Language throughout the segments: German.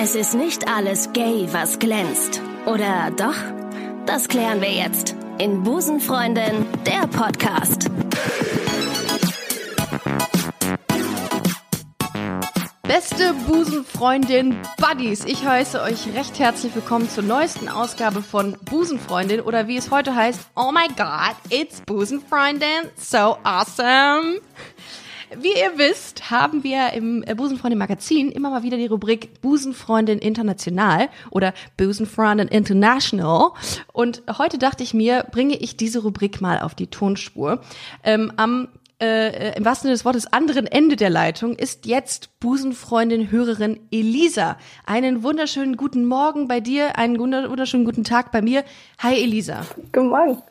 Es ist nicht alles gay, was glänzt. Oder doch? Das klären wir jetzt in Busenfreundin, der Podcast. Beste Busenfreundin Buddies, ich heiße euch recht herzlich willkommen zur neuesten Ausgabe von Busenfreundin oder wie es heute heißt, Oh my God, it's Busenfreundin, so awesome. Wie ihr wisst, haben wir im äh, Busenfreundin Magazin immer mal wieder die Rubrik Busenfreundin International oder Busenfreundin International. Und heute dachte ich mir, bringe ich diese Rubrik mal auf die Tonspur. Ähm, am äh, im wahrsten Sinne des Wortes anderen Ende der Leitung ist jetzt Busenfreundin, Hörerin Elisa. Einen wunderschönen guten Morgen bei dir, einen wunderschönen guten Tag bei mir. Hi Elisa. Guten Morgen.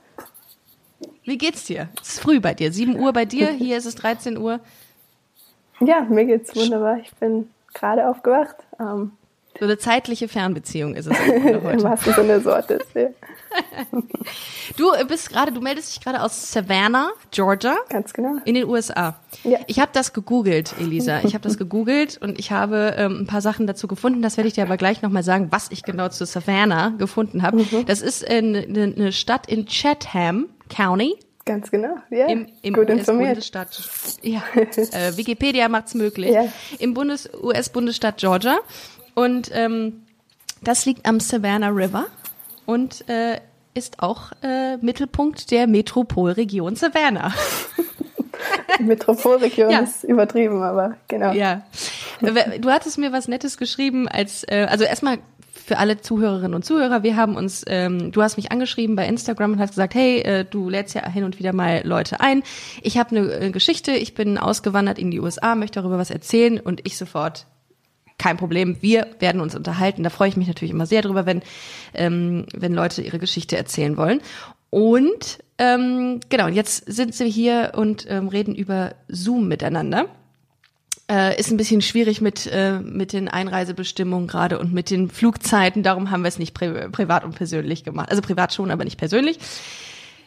Wie geht's dir? Es ist früh bei dir, 7 Uhr bei dir, hier ist es 13 Uhr. Ja, mir geht's wunderbar. Ich bin gerade aufgewacht. Ähm, so eine zeitliche Fernbeziehung ist es. Im wahrsten Sinne des Wortes, ja. Du bist gerade, du meldest dich gerade aus Savannah, Georgia. Ganz genau. In den USA. Ja. Ich habe das gegoogelt, Elisa. Ich habe das gegoogelt und ich habe ähm, ein paar Sachen dazu gefunden. Das werde ich dir aber gleich nochmal sagen, was ich genau zu Savannah gefunden habe. Mhm. Das ist eine, eine Stadt in Chatham County. Ganz genau, ja. Im, im Gut informiert. US-Bundesstaat, ja, äh, Wikipedia macht's möglich. Ja. Im Bundes US-Bundesstaat Georgia. Und ähm, das liegt am Savannah River und äh, ist auch äh, Mittelpunkt der Metropolregion Savannah. Metropolregion Ja. ist übertrieben, aber genau. Ja. Du hattest mir was Nettes geschrieben, als äh, also erstmal für alle Zuhörerinnen und Zuhörer, wir haben uns, ähm, du hast mich angeschrieben bei Instagram und hast gesagt, hey, äh, du lädst ja hin und wieder mal Leute ein. Ich habe eine äh, Geschichte, ich bin ausgewandert in die USA, möchte darüber was erzählen und ich sofort kein Problem, wir werden uns unterhalten. Da freue ich mich natürlich immer sehr drüber, wenn, ähm, wenn Leute ihre Geschichte erzählen wollen. Und ähm, genau, jetzt sind wir hier und ähm, reden über Zoom miteinander. Äh, ist ein bisschen schwierig mit, äh, mit den Einreisebestimmungen gerade und mit den Flugzeiten. Darum haben wir es nicht pri privat und persönlich gemacht. Also privat schon, aber nicht persönlich.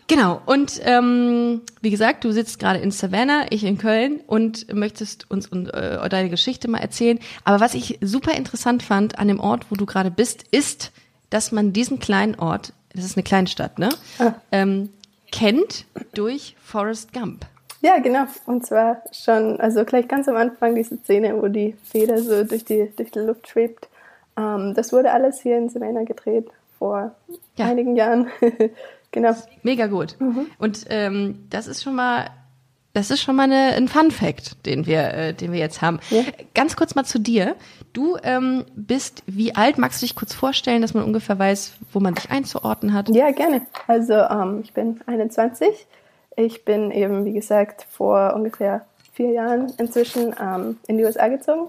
Genau. Und ähm, wie gesagt, du sitzt gerade in Savannah, ich in Köln und möchtest uns und, äh, deine Geschichte mal erzählen. Aber was ich super interessant fand an dem Ort, wo du gerade bist, ist, dass man diesen kleinen Ort, das ist eine Kleinstadt, ne, Ah. ähm, kennt durch Forrest Gump. Ja, genau. Und zwar schon, also gleich ganz am Anfang diese Szene, wo die Feder so durch die, durch die Luft schwebt. Ähm, das wurde alles hier in Savannah gedreht vor Ja. einigen Jahren. genau. Mega gut. Und ähm, das ist schon mal, das ist schon mal eine, ein Fun Fact, den wir, äh, den wir jetzt haben. Ja. Ganz kurz mal zu dir. Du ähm, bist wie alt? Magst du dich kurz vorstellen, dass man ungefähr weiß, wo man dich einzuordnen hat? Ja, gerne. Also ähm, ich bin 21. Ich bin eben, wie gesagt, vor ungefähr vier Jahren inzwischen ähm, in die USA gezogen,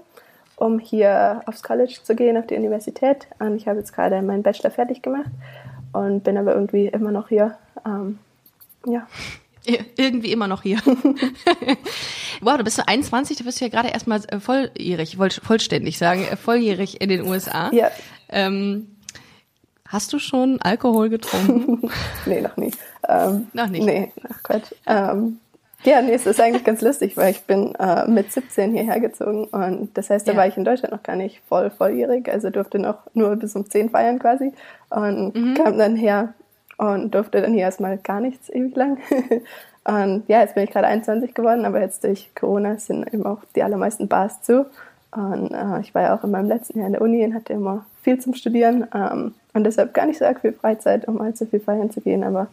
um hier aufs College zu gehen, auf die Universität. Und ich habe jetzt gerade meinen Bachelor fertig gemacht und bin aber irgendwie immer noch hier. Ähm, ja, Ir- Irgendwie immer noch hier. wow, du bist so 21, du bist ja gerade erstmal äh, volljährig, voll, vollständig sagen, äh, volljährig in den USA. ja, Ähm, hast du schon Alkohol getrunken? nee, noch nie. Ähm, Noch nicht. Nee, ach Gott. Ähm, ja, nee, es ist eigentlich ganz lustig, weil ich bin äh, mit 17 hierher gezogen und das heißt, da Ja. war ich in Deutschland noch gar nicht voll volljährig, also durfte noch nur bis um 10 feiern quasi und Mhm. kam dann her und durfte dann hier erstmal gar nichts ewig lang. und ja, jetzt bin ich gerade 21 geworden, aber jetzt durch Corona sind eben auch die allermeisten Bars zu. Und äh, ich war ja auch in meinem letzten Jahr in der Uni und hatte immer viel zum Studieren ähm, und deshalb gar nicht so arg viel Freizeit, um allzu viel feiern zu gehen. Aber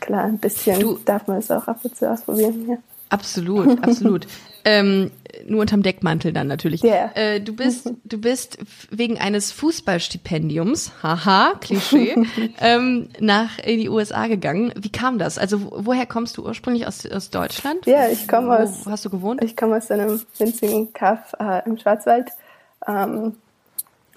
klar, ein bisschen Du- darf man es auch ab und zu ausprobieren. Ja. Absolut, absolut. ähm, nur unterm Deckmantel dann natürlich. Ja. Äh, du bist, du bist wegen eines Fußballstipendiums, haha, Klischee, ähm, nach in die USA gegangen. Wie kam das? Also wo- woher kommst du ursprünglich aus, aus Deutschland? Ja, ich komme Wo aus- hast du gewohnt? Ich komme aus einem winzigen Kaff äh, im Schwarzwald ähm,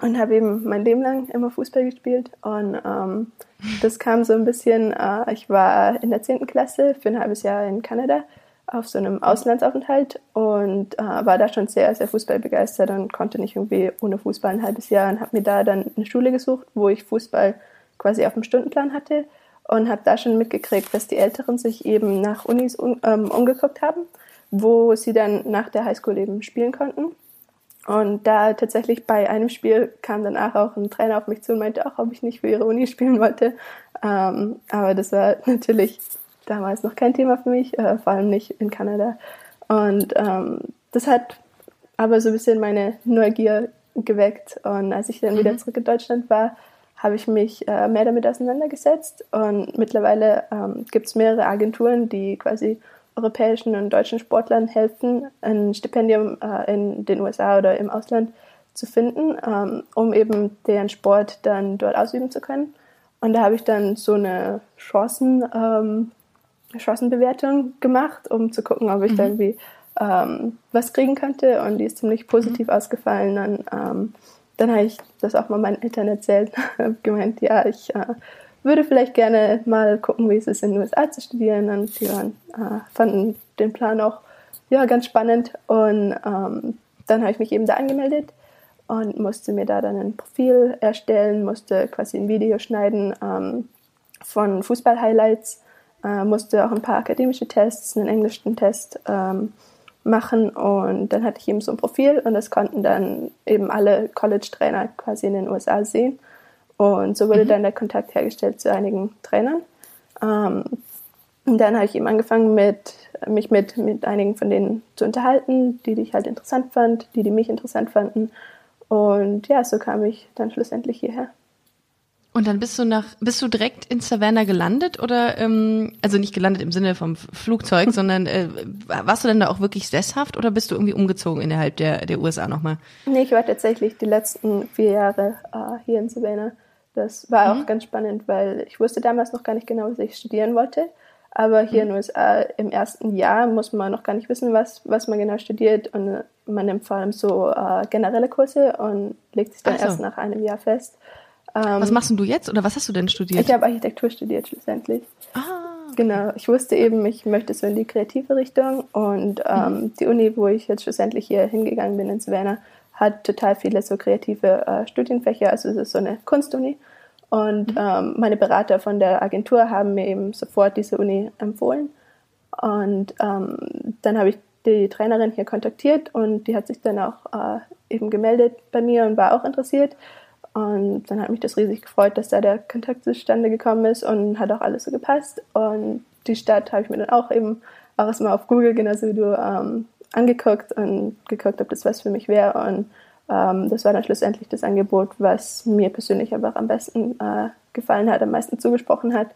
und habe eben mein Leben lang immer Fußball gespielt. Und ähm, das kam so ein bisschen, äh, ich war in der 10. Klasse für ein halbes Jahr in Kanada auf so einem Auslandsaufenthalt und äh, war da schon sehr, sehr fußballbegeistert und konnte nicht irgendwie ohne Fußball ein halbes Jahr und habe mir da dann eine Schule gesucht, wo ich Fußball quasi auf dem Stundenplan hatte und habe da schon mitgekriegt, dass die Älteren sich eben nach Unis um, ähm, umgeguckt haben, wo sie dann nach der Highschool eben spielen konnten. Und da tatsächlich bei einem Spiel kam danach auch ein Trainer auf mich zu und meinte auch, ob ich nicht für ihre Uni spielen wollte. Ähm, aber das war natürlich damals noch kein Thema für mich, äh, vor allem nicht in Kanada. Und ähm, das hat aber so ein bisschen meine Neugier geweckt. Und als ich dann mhm. wieder zurück in Deutschland war, habe ich mich äh, mehr damit auseinandergesetzt. Und mittlerweile ähm, gibt es mehrere Agenturen, die quasi europäischen und deutschen Sportlern helfen, ein Stipendium äh, in den USA oder im Ausland zu finden, ähm, um eben deren Sport dann dort ausüben zu können. Und da habe ich dann so eine Chancen, ähm, Chancenbewertung gemacht, um zu gucken, ob ich mhm. da irgendwie ähm, was kriegen könnte. Und die ist ziemlich positiv mhm. ausgefallen. Dann, ähm, dann habe ich das auch mal meinen Eltern erzählt, habe gemeint, ja, ich äh, würde vielleicht gerne mal gucken, wie es ist, in den USA zu studieren. Und die waren, äh, fanden den Plan auch ja, ganz spannend. Und ähm, dann habe ich mich eben da angemeldet und musste mir da dann ein Profil erstellen, musste quasi ein Video schneiden ähm, von Fußball-Highlights, äh, musste auch ein paar akademische Tests, einen englischen Test ähm, machen und dann hatte ich eben so ein Profil und das konnten dann eben alle College-Trainer quasi in den USA sehen. Und so wurde mhm. dann der Kontakt hergestellt zu einigen Trainern. Ähm, und dann habe ich eben angefangen, mit, mich mit, mit einigen von denen zu unterhalten, die, die ich halt interessant fand, die, die mich interessant fanden. Und ja, so kam ich dann schlussendlich hierher. Und dann bist du nach, bist du direkt in Savannah gelandet oder, ähm, also nicht gelandet im Sinne vom Flugzeug, sondern äh, warst du denn da auch wirklich sesshaft oder bist du irgendwie umgezogen innerhalb der, der USA nochmal? Nee, ich war tatsächlich die letzten vier Jahre äh, hier in Savannah. Das war mhm. auch ganz spannend, weil ich wusste damals noch gar nicht genau, was ich studieren wollte. Aber hier mhm. in den USA im ersten Jahr muss man noch gar nicht wissen, was, was man genau studiert. Und man nimmt vor allem so äh, generelle Kurse und legt sich dann so. erst nach einem Jahr fest. Ähm, was machst du jetzt oder was hast du denn studiert? Ich habe Architektur studiert schlussendlich. Ah. Genau, ich wusste eben, ich möchte so in die kreative Richtung und ähm, mhm. die Uni, wo ich jetzt schlussendlich hier hingegangen bin in Savannah, hat total viele so kreative äh, Studienfächer. Also es ist so eine Kunstuni. Und mhm. ähm, meine Berater von der Agentur haben mir eben sofort diese Uni empfohlen. Und ähm, dann habe ich die Trainerin hier kontaktiert und die hat sich dann auch äh, eben gemeldet bei mir und war auch interessiert. Und dann hat mich das riesig gefreut, dass da der Kontakt zustande gekommen ist und hat auch alles so gepasst. Und die Stadt habe ich mir dann auch eben auch erstmal auf Google, genauso wie du, ähm, angeguckt und geguckt, ob das was für mich wäre. Und ähm, das war dann schlussendlich das Angebot, was mir persönlich einfach am besten äh, gefallen hat, am meisten zugesprochen hat.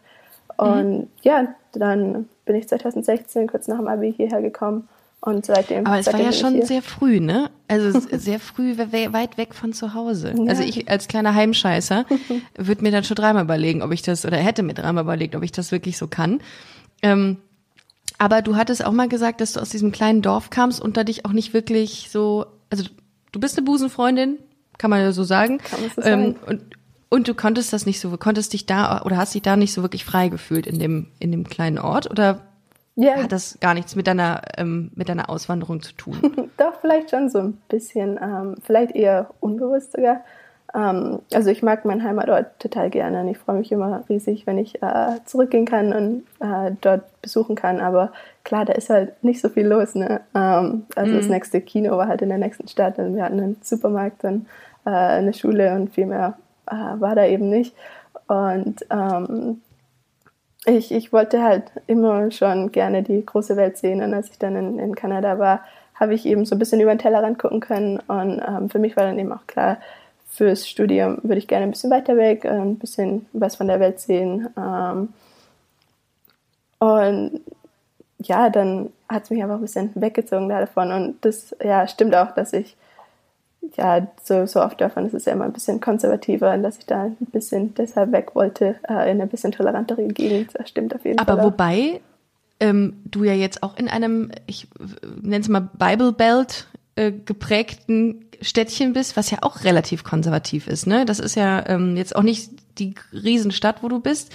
Und mhm. ja, dann bin ich 2016 kurz nach dem Abi hierher gekommen und seitdem. Aber es seitdem war ja schon sehr früh, ne? Also sehr früh, weit weg von zu Hause. Ja. Also ich als kleiner Heimscheißer würde mir dann schon dreimal überlegen, ob ich das, oder hätte mir dreimal überlegt, ob ich das wirklich so kann. Ähm, aber du hattest auch mal gesagt, dass du aus diesem kleinen Dorf kamst und da dich auch nicht wirklich so, also du bist eine Busenfreundin, kann man ja so sagen. Kann man so ähm, sagen. Und, und du konntest das nicht so, konntest dich da oder hast dich da nicht so wirklich frei gefühlt in dem, in dem kleinen Ort oder yeah. hat das gar nichts mit deiner, ähm, mit deiner Auswanderung zu tun? Doch, vielleicht schon so ein bisschen, ähm, vielleicht eher unbewusst sogar. Ähm, also ich mag meinen Heimatort total gerne und ich freue mich immer riesig, wenn ich äh, zurückgehen kann und äh, dort besuchen kann. Aber klar, da ist halt nicht so viel los. Ne? Ähm, also mhm. das nächste Kino war halt in der nächsten Stadt und wir hatten einen Supermarkt und äh, eine Schule und viel mehr äh, war da eben nicht. Und ähm, ich, ich wollte halt immer schon gerne die große Welt sehen und als ich dann in, in Kanada war, habe ich eben so ein bisschen über den Tellerrand gucken können und ähm, für mich war dann eben auch klar, fürs Studium würde ich gerne ein bisschen weiter weg, ein bisschen was von der Welt sehen. Ähm, und ja, dann hat es mich einfach ein bisschen weggezogen davon. Und das ja, stimmt auch, dass ich ja, so, so oft davon ist es ja immer ein bisschen konservativer, dass ich da ein bisschen deshalb weg wollte, äh, in eine bisschen tolerantere Gegend. Das stimmt auf jeden Aber Fall. Aber wobei ähm, du ja jetzt auch in einem, ich nenne es mal Bible Belt äh, geprägten Städtchen bist, was ja auch relativ konservativ ist. Ne? Das ist ja ähm, jetzt auch nicht die Riesenstadt, wo du bist.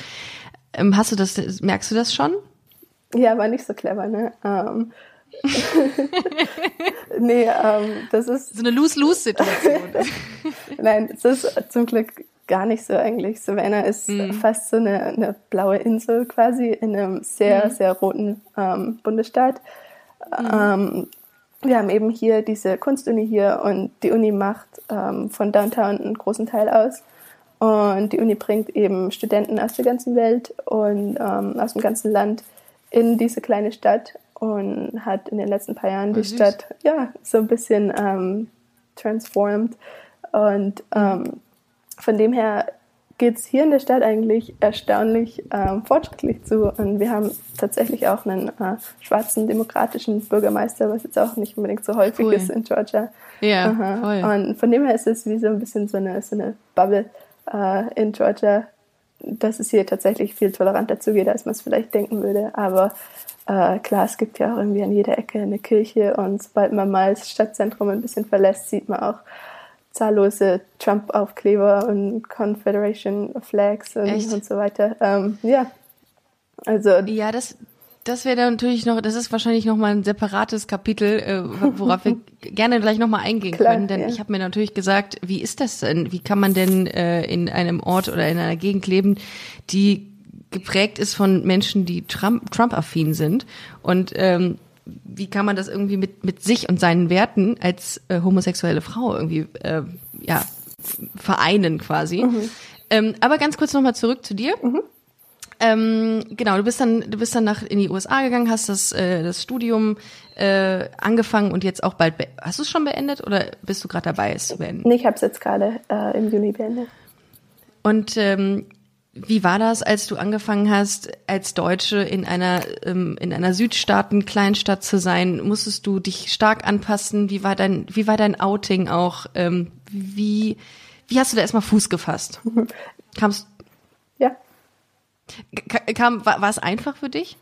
Ähm, hast du das, merkst du das schon? Ja, aber nicht so clever, ne? Ähm, nee, ähm, das ist. So eine Lose-Lose-Situation. Nein, es ist zum Glück gar nicht so eigentlich. Savannah ist mhm. fast so eine, eine, blaue Insel quasi in einem sehr, mhm. sehr roten ähm, Bundesstaat. Mhm. Ähm, wir haben eben hier diese Kunstuni hier und die Uni macht ähm, von Downtown einen großen Teil aus. Und die Uni bringt eben Studenten aus der ganzen Welt und ähm, aus dem ganzen Land in diese kleine Stadt und hat in den letzten paar Jahren oh, die süß. Stadt ja so ein bisschen ähm, transformed. Und ähm, von dem her geht es hier in der Stadt eigentlich erstaunlich ähm, fortschrittlich zu. Und wir haben tatsächlich auch einen äh, schwarzen demokratischen Bürgermeister, was jetzt auch nicht unbedingt so häufig cool. ist in Georgia. Ja, Aha. voll. Und von dem her ist es wie so ein bisschen so eine, so eine Bubble äh, in Georgia, dass es hier tatsächlich viel toleranter zugeht, als man es vielleicht denken würde. Aber äh, klar, es gibt ja auch irgendwie an jeder Ecke eine Kirche und sobald man mal das Stadtzentrum ein bisschen verlässt, sieht man auch zahllose Trump-Aufkleber und Confederation Flags und, und so weiter. Ähm, ja, also ja, das das wäre natürlich noch, das ist wahrscheinlich noch mal ein separates Kapitel, äh, worauf wir gerne gleich noch mal eingehen Klar, können, denn ja. ich habe mir natürlich gesagt, wie ist das denn? Wie kann man denn äh, in einem Ort oder in einer Gegend leben, die geprägt ist von Menschen, die Trump, Trump-affin sind und ähm, wie kann man das irgendwie mit, mit sich und seinen Werten als äh, homosexuelle Frau irgendwie äh, ja, vereinen quasi. Mhm. Ähm, aber ganz kurz nochmal zurück zu dir. Mhm. Ähm, genau, du bist dann, du bist dann nach in die USA gegangen, hast das, äh, das Studium äh, angefangen und jetzt auch bald. Hast du es schon beendet oder bist du gerade dabei, es zu beenden? Nee, ich habe es jetzt gerade äh, im Juni beendet. Und ähm, wie war das, als du angefangen hast, als Deutsche in einer ähm, in einer Südstaaten Kleinstadt zu sein? Musstest du dich stark anpassen? Wie war dein wie war dein Outing auch? Ähm, wie wie hast du da erstmal Fuß gefasst? Kamst Ja. Kam war, war es einfach für dich?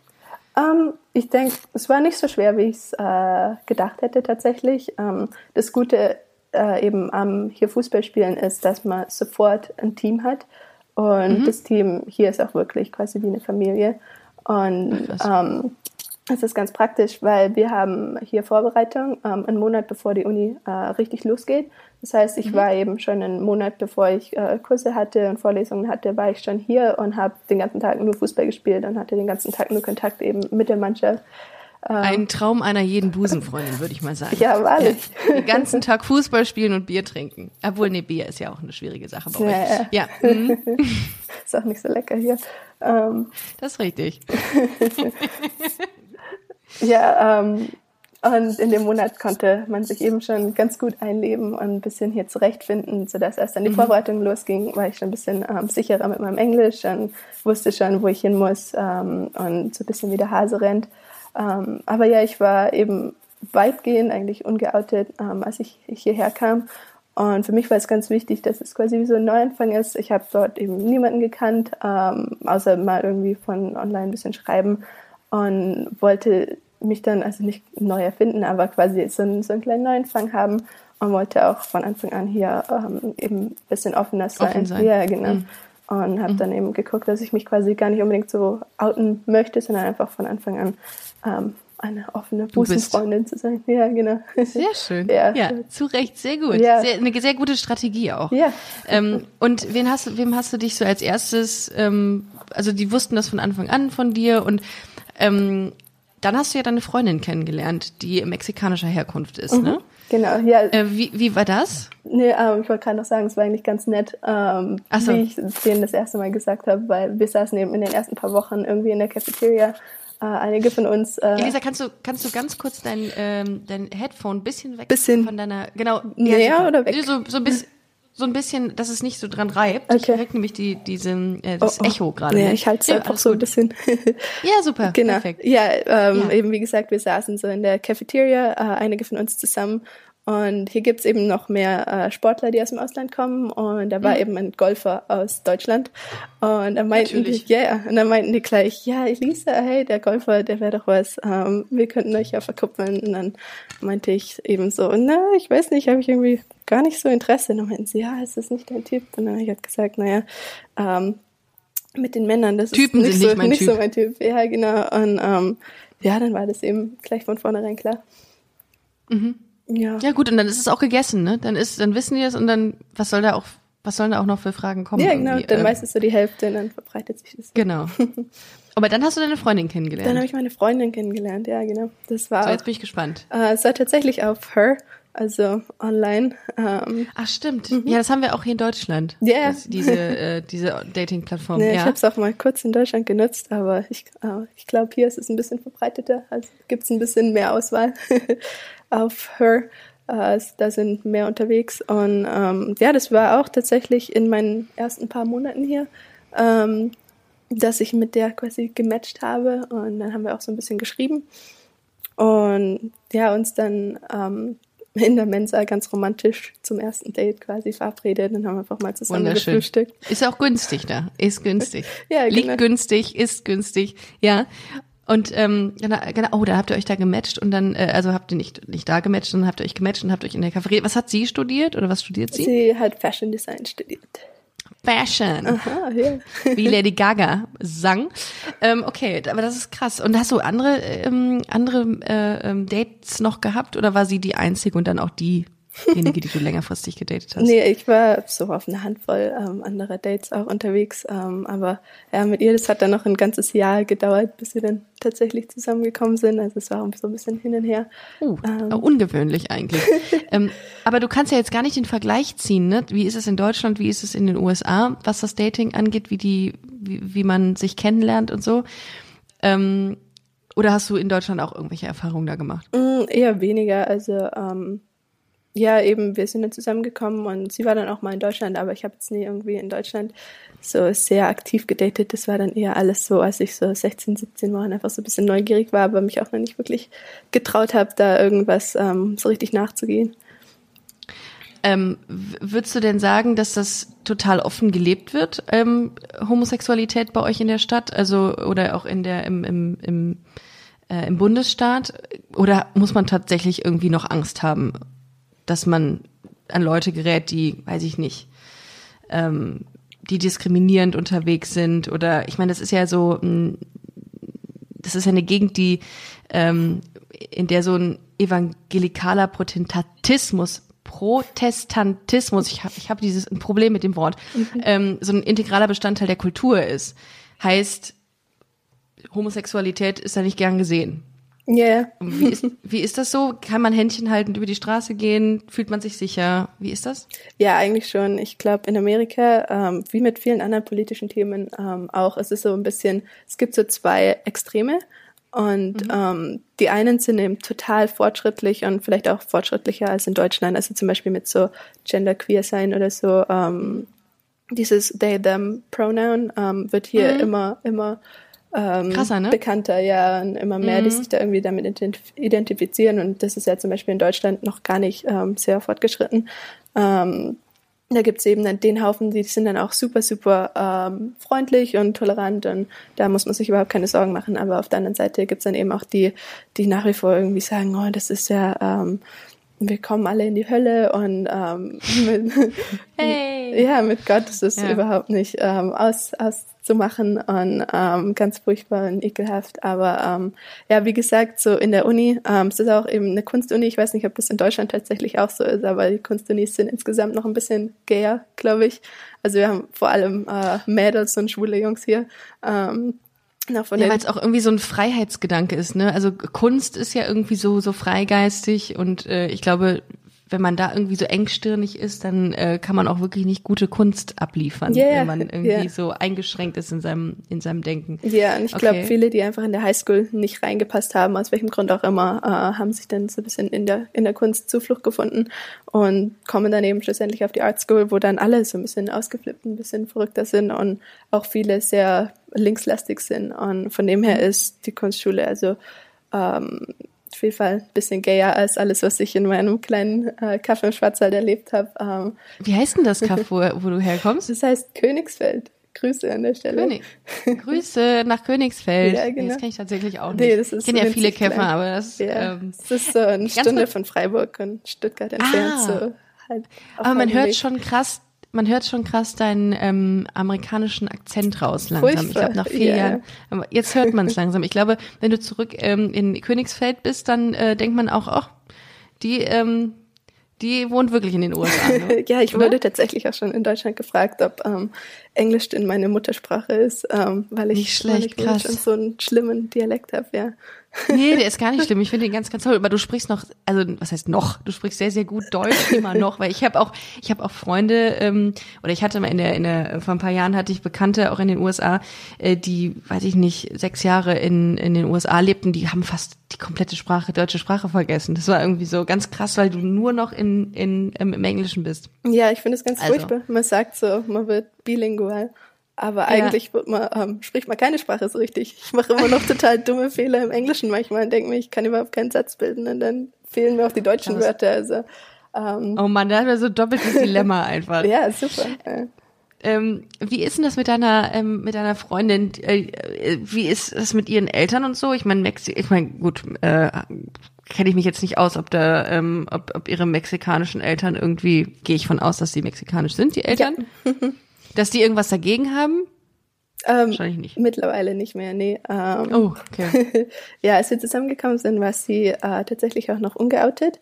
Ähm, ich denke, es war nicht so schwer, wie ich es äh, gedacht hätte tatsächlich. Ähm, das Gute äh, eben am hier Fußballspielen ist, dass man sofort ein Team hat und mhm. das Team hier ist auch wirklich quasi wie eine Familie. Und ähm, es ist ganz praktisch, weil wir haben hier Vorbereitung ähm, einen Monat bevor die Uni äh, richtig losgeht. Das heißt, ich mhm. war eben schon einen Monat bevor ich äh, Kurse hatte und Vorlesungen hatte, war ich schon hier und habe den ganzen Tag nur Fußball gespielt und hatte den ganzen Tag nur Kontakt eben mit der Mannschaft. Ähm, Ein Traum einer jeden Busenfreundin, würde ich mal sagen. Ja, wahrlich. Ja, den ganzen Tag Fußball spielen und Bier trinken. Obwohl, nee, Bier ist ja auch eine schwierige Sache bei ja, euch. Ja. ja. Mhm. ist auch nicht so lecker hier. Ähm, das ist richtig. ja, ähm, und in dem Monat konnte man sich eben schon ganz gut einleben und ein bisschen hier zurechtfinden, sodass als dann die mhm. Vorbereitung losging, war ich schon ein bisschen ähm, sicherer mit meinem Englisch und wusste schon, wo ich hin muss ähm, und so ein bisschen wie der Hase rennt. Ähm, aber ja, ich war eben weitgehend eigentlich ungeoutet, ähm, als ich hierher kam. Und für mich war es ganz wichtig, dass es quasi wie so ein Neuanfang ist. Ich habe dort eben niemanden gekannt, ähm, außer mal irgendwie von online ein bisschen schreiben und wollte mich dann also nicht neu erfinden, aber quasi so einen, so einen kleinen Neuanfang haben und wollte auch von Anfang an hier ähm, eben ein bisschen offener sein. Offen sein. Ja, genau. Mhm. Und habe mhm. dann eben geguckt, dass ich mich quasi gar nicht unbedingt so outen möchte, sondern einfach von Anfang an ähm, eine offene Busenfreundin zu sein. Ja, genau. Sehr schön. Ja, ja zu Recht, sehr gut. Ja. Sehr, eine sehr gute Strategie auch. Ja. Ähm, und wen hast, wem hast du dich so als erstes, ähm, also die wussten das von Anfang an von dir und ähm, dann hast du ja deine Freundin kennengelernt, die mexikanischer Herkunft ist, mhm. ne? Genau, ja. Äh, wie, wie war das? Nee, ähm, ich wollte gerade noch sagen, es war eigentlich ganz nett, ähm, so. wie ich denen das erste Mal gesagt habe, weil wir saßen eben in den ersten paar Wochen irgendwie in der Cafeteria äh, einige von uns. Äh, Elisa, kannst du, kannst du ganz kurz dein, ähm, dein Headphone ein bisschen weg bisschen von deiner, genau, näher ja, oder weg? So, so, bis, so ein bisschen, dass es nicht so dran reibt. Okay. Ich höre nämlich die, diesen, äh, das oh, oh. Echo gerade. Ja, ich halte es einfach so ein bisschen. ja, super. Genau. Perfekt. Ja, ähm, ja, eben wie gesagt, wir saßen so in der Cafeteria, äh, einige von uns zusammen und hier gibt's eben noch mehr äh, Sportler, die aus dem Ausland kommen. Und da war mhm. eben ein Golfer aus Deutschland. Und da meinten Natürlich. die, ja, yeah, und dann meinten die gleich, ja, Elisa, hey, der Golfer, der wäre doch was. Ähm, wir könnten euch ja verkuppeln. Und dann meinte ich eben so, na, ich weiß nicht, habe ich irgendwie gar nicht so Interesse. Und dann meinten sie, ja, ist das nicht dein Typ? Und dann habe ich halt gesagt, naja, ähm, mit den Männern, das Typen ist nicht, sind so, nicht, nicht typ. so mein Typ. Ja, genau. Und ähm, ja, dann war das eben gleich von vornherein klar. Mhm. Ja. Ja, gut, und dann ist es auch gegessen, ne? Dann ist, dann wissen die es und dann, was soll da auch, was sollen da auch noch für Fragen kommen? Ja, genau, dann ähm, weißt du so die Hälfte und dann verbreitet sich das. Genau. Aber dann hast du deine Freundin kennengelernt. Dann habe ich meine Freundin kennengelernt, ja, genau. Das war so, jetzt bin ich gespannt. äh, es war tatsächlich auf Her, also online. Ähm, Ach stimmt. Ja, das haben wir auch hier in Deutschland. Mhm. Ja. Das- Diese, äh, diese Dating-Plattform. ne, Ich ja. habe es auch mal kurz in Deutschland genutzt, aber ich, äh, ich glaube, hier ist es ein bisschen verbreiteter. Also gibt es ein bisschen mehr Auswahl auf Her. Äh, da sind mehr unterwegs. Und ähm, ja, das war auch tatsächlich in meinen ersten paar Monaten hier, ähm, dass ich mit der quasi gematcht habe. Und dann haben wir auch so ein bisschen geschrieben. Und ja, uns dann ähm, in der Mensa ganz romantisch zum ersten Date quasi verabredet und haben einfach mal zusammen gefrühstückt. Ist auch günstig da. Ist günstig. Ja, Liegt genau. günstig, ist günstig. Ja. Und ähm, genau, genau, oh, da habt ihr euch da gematcht und dann, äh, also habt ihr nicht, nicht da gematcht, sondern habt ihr euch gematcht und habt euch in der Cafeteria. Was hat sie studiert oder was studiert sie? Sie hat Fashion Design studiert. Fashion. Ah, ja. Wie Lady Gaga sang. Ähm, okay, aber das ist krass. Und hast du andere, ähm, andere äh, ähm, Dates noch gehabt oder war sie die einzige und dann auch diejenige, die du längerfristig gedatet hast? Nee, ich war so auf eine Handvoll ähm, anderer Dates auch unterwegs. Ähm, aber ja, mit ihr, das hat dann noch ein ganzes Jahr gedauert, bis wir dann tatsächlich zusammengekommen sind. Also es war so ein bisschen hin und her. Uh, ungewöhnlich eigentlich. ähm, aber du kannst ja jetzt gar nicht den Vergleich ziehen, ne? Wie ist es in Deutschland, wie ist es in den USA, was das Dating angeht, wie die, wie, wie man sich kennenlernt und so. Ähm, oder hast du in Deutschland auch irgendwelche Erfahrungen da gemacht? Mm, eher weniger. Also ähm, ja, eben, wir sind dann zusammengekommen und sie war dann auch mal in Deutschland, aber ich habe jetzt nie irgendwie in Deutschland so sehr aktiv gedatet. Das war dann eher alles so, als ich so 16, 17 war und einfach so ein bisschen neugierig war, aber mich auch noch nicht wirklich getraut habe, da irgendwas ähm, so richtig nachzugehen. Ähm, würdest du denn sagen, dass das total offen gelebt wird, ähm, Homosexualität bei euch in der Stadt, also oder auch in der im im im, äh, im Bundesstaat, oder muss man tatsächlich irgendwie noch Angst haben, dass man an Leute gerät, die, weiß ich nicht, ähm, die diskriminierend unterwegs sind oder ich meine, das ist ja so, das ist ja eine Gegend, die ähm, in der so ein evangelikaler Protestantismus Protestantismus, ich habe ich hab dieses ein Problem mit dem Wort, ähm, so ein integraler Bestandteil der Kultur ist. Heißt, Homosexualität ist da nicht gern gesehen. Ja, yeah. Wie ist, wie ist das so? Kann man Händchen haltend über die Straße gehen? Fühlt man sich sicher? Wie ist das? Ja, eigentlich schon. Ich glaube, in Amerika, ähm, wie mit vielen anderen politischen Themen ähm, auch, es ist so ein bisschen, es gibt so zwei Extreme. Und ähm, die einen sind eben total fortschrittlich und vielleicht auch fortschrittlicher als in Deutschland. Also zum Beispiel mit so Genderqueer sein oder so. Ähm, dieses they them Pronoun ähm, wird hier immer immer ähm, Krasser, ne? bekannter, ja, und immer mehr, die sich da irgendwie damit identif- identifizieren. Und das ist ja zum Beispiel in Deutschland noch gar nicht ähm, sehr fortgeschritten. Ähm, da gibt's eben dann den Haufen, die sind dann auch super, super ähm, freundlich und tolerant und da muss man sich überhaupt keine Sorgen machen. Aber auf der anderen Seite gibt's dann eben auch die, die nach wie vor irgendwie sagen, oh, das ist ja, ähm, wir kommen alle in die Hölle und ähm, mit, Hey. ja, mit Gott ist es Ja. überhaupt nicht ähm, aus, auszumachen und ähm, ganz furchtbar und ekelhaft. Aber ähm, ja, wie gesagt, so in der Uni, ähm, es ist auch eben eine Kunstuni. Ich weiß nicht, ob das in Deutschland tatsächlich auch so ist, aber die Kunstunis sind insgesamt noch ein bisschen gayer, glaube ich. Also wir haben vor allem äh, Mädels und schwule Jungs hier. Ähm, Ja, weil es auch irgendwie so ein Freiheitsgedanke ist, ne? Also Kunst ist ja irgendwie so so freigeistig und äh, ich glaube, wenn man da irgendwie so engstirnig ist, dann äh, kann man auch wirklich nicht gute Kunst abliefern, ja, wenn man irgendwie ja. so eingeschränkt ist in seinem in seinem Denken. Ja, und ich glaube, Okay. viele, die einfach in der Highschool nicht reingepasst haben, aus welchem Grund auch immer, äh, haben sich dann so ein bisschen in der, in der Kunst Zuflucht gefunden und kommen dann eben schlussendlich auf die Art School, wo dann alle so ein bisschen ausgeflippt, ein bisschen verrückter sind und auch viele sehr linkslastig sind. Und von dem her ist die Kunstschule also ähm, auf jeden Fall ein bisschen gayer als alles, was ich in meinem kleinen äh, Kaffee im Schwarzwald erlebt habe. Ähm, Wie heißt denn das Kaff, wo, wo du herkommst? das heißt Königsfeld. Grüße an der Stelle. König. Grüße nach Königsfeld. Ja, Nee, genau. Das kenne ich tatsächlich auch nicht. Nee, das ist ich kenne ja viele Käfer, klein. aber das Ja, ähm, es ist so eine Stunde von Freiburg und Stuttgart entfernt. Ah. So halt Aber man hört Weg. schon krass, man hört schon krass deinen ähm, amerikanischen Akzent raus langsam. Ich Furchtbar, glaube nach vier ja. Jahren. Aber jetzt hört man es langsam. Ich glaube, wenn du zurück ähm, in Königsfeld bist, dann äh, denkt man auch, ach, die, ähm, Die wohnt wirklich in den USA. Ne? ja, ich wurde tatsächlich auch schon in Deutschland gefragt, ob ähm, Englisch denn meine Muttersprache ist, ähm, weil ich, Nicht schlecht, weil ich krass. schon so einen schlimmen Dialekt habe, ja. Nee, der ist gar nicht schlimm. Ich finde ihn ganz, ganz toll. Aber du sprichst noch, also was heißt noch? Du sprichst sehr, sehr gut Deutsch immer noch, weil ich habe auch, ich habe auch Freunde ähm, oder ich hatte mal in der, in der, vor ein paar Jahren hatte ich Bekannte auch in den USA, äh, die, weiß ich nicht, sechs Jahre in in den USA lebten. Die haben fast die komplette Sprache, deutsche Sprache vergessen. Das war irgendwie so ganz krass, weil du nur noch in in ähm, im Englischen bist. Ja, ich finde es ganz Also. furchtbar. Man sagt so, man wird bilingual. Aber eigentlich wird man, ähm, spricht man keine Sprache so richtig. Ich mache immer noch total dumme Fehler im Englischen manchmal und denke mir, ich kann überhaupt keinen Satz bilden und dann fehlen mir auch die deutschen Krass. Wörter. Also ähm, Oh man, da hat man so doppeltes Dilemma einfach. ja, super. Äh, Ähm, wie ist denn das mit deiner ähm, mit deiner Freundin? Äh, äh, wie ist das mit ihren Eltern und so? Ich meine, Mexi ich meine, gut, äh, kenne ich mich jetzt nicht aus, ob da, ähm, ob, ob ihre mexikanischen Eltern irgendwie, gehe ich von aus, dass sie mexikanisch sind, die Eltern, dass die irgendwas dagegen haben? ähm, Wahrscheinlich nicht. mittlerweile nicht mehr, nee. Ähm, Oh, okay. ja, als wir zusammengekommen sind, war sie äh, tatsächlich auch noch ungeoutet.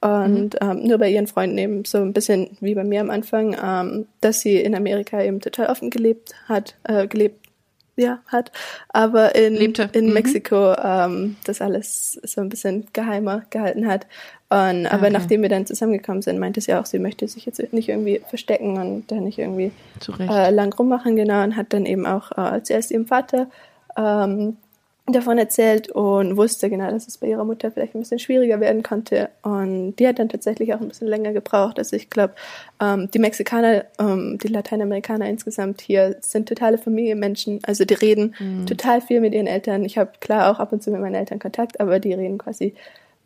Und ähm, nur bei ihren Freunden eben so ein bisschen wie bei mir am Anfang, ähm, dass sie in Amerika eben total offen gelebt hat, äh, gelebt, ja, hat, aber in, Lebte. in Mhm. Mexiko ähm, das alles so ein bisschen geheimer gehalten hat. Und, aber Okay. nachdem wir dann zusammengekommen sind, meinte sie auch, sie möchte sich jetzt nicht irgendwie verstecken und da nicht irgendwie äh, lang rummachen, genau, und hat dann eben auch äh, zuerst ihrem Vater ähm, davon erzählt und wusste genau, dass es bei ihrer Mutter vielleicht ein bisschen schwieriger werden konnte. Und die hat dann tatsächlich auch ein bisschen länger gebraucht. Also ich glaube, ähm, die Mexikaner, ähm, die Lateinamerikaner insgesamt hier sind totale Familienmenschen. Also die reden total viel mit ihren Eltern. Ich habe klar auch ab und zu mit meinen Eltern Kontakt, aber die reden quasi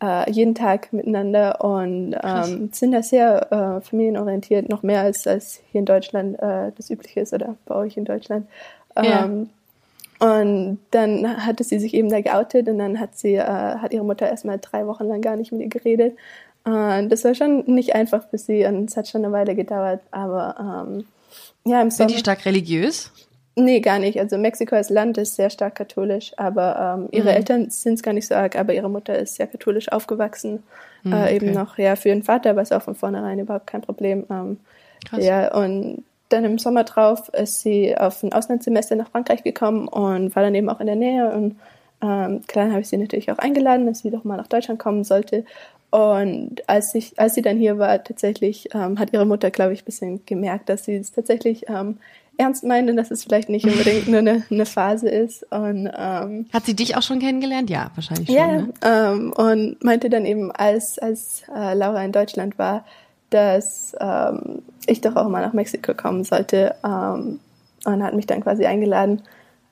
äh, jeden Tag miteinander und ähm, sind da sehr äh, familienorientiert, noch mehr als, als hier in Deutschland äh, das übliche ist oder bei euch in Deutschland. Ja. Und dann hatte sie sich eben da geoutet und dann hat sie, äh, hat ihre Mutter erstmal drei Wochen lang gar nicht mit ihr geredet. Und das war schon nicht einfach für sie und es hat schon eine Weile gedauert, aber ähm, ja, im Sommer. Sind die stark religiös? Nee, gar nicht. Also Mexiko als Land ist sehr stark katholisch, aber ähm, ihre Mhm. Eltern sind es gar nicht so arg, aber ihre Mutter ist sehr katholisch aufgewachsen. Mhm, äh, eben okay. noch, ja, für ihren Vater war es auch von vornherein überhaupt kein Problem. Ähm, Krass. ja, und dann im Sommer drauf ist sie auf ein Auslandssemester nach Frankreich gekommen und war dann eben auch in der Nähe. Und ähm, klar habe ich sie natürlich auch eingeladen, dass sie doch mal nach Deutschland kommen sollte. Und als, ich, als sie dann hier war, tatsächlich ähm, hat ihre Mutter, glaube ich, ein bisschen gemerkt, dass sie es tatsächlich ähm, ernst meint und dass es vielleicht nicht unbedingt nur eine, eine Phase ist. Und ähm, Hat sie dich auch schon kennengelernt? Ja, wahrscheinlich schon. ja, Ne? ähm, und meinte dann eben, als, als äh, Laura in Deutschland war, dass ähm, ich doch auch mal nach Mexiko kommen sollte ähm, und hat mich dann quasi eingeladen.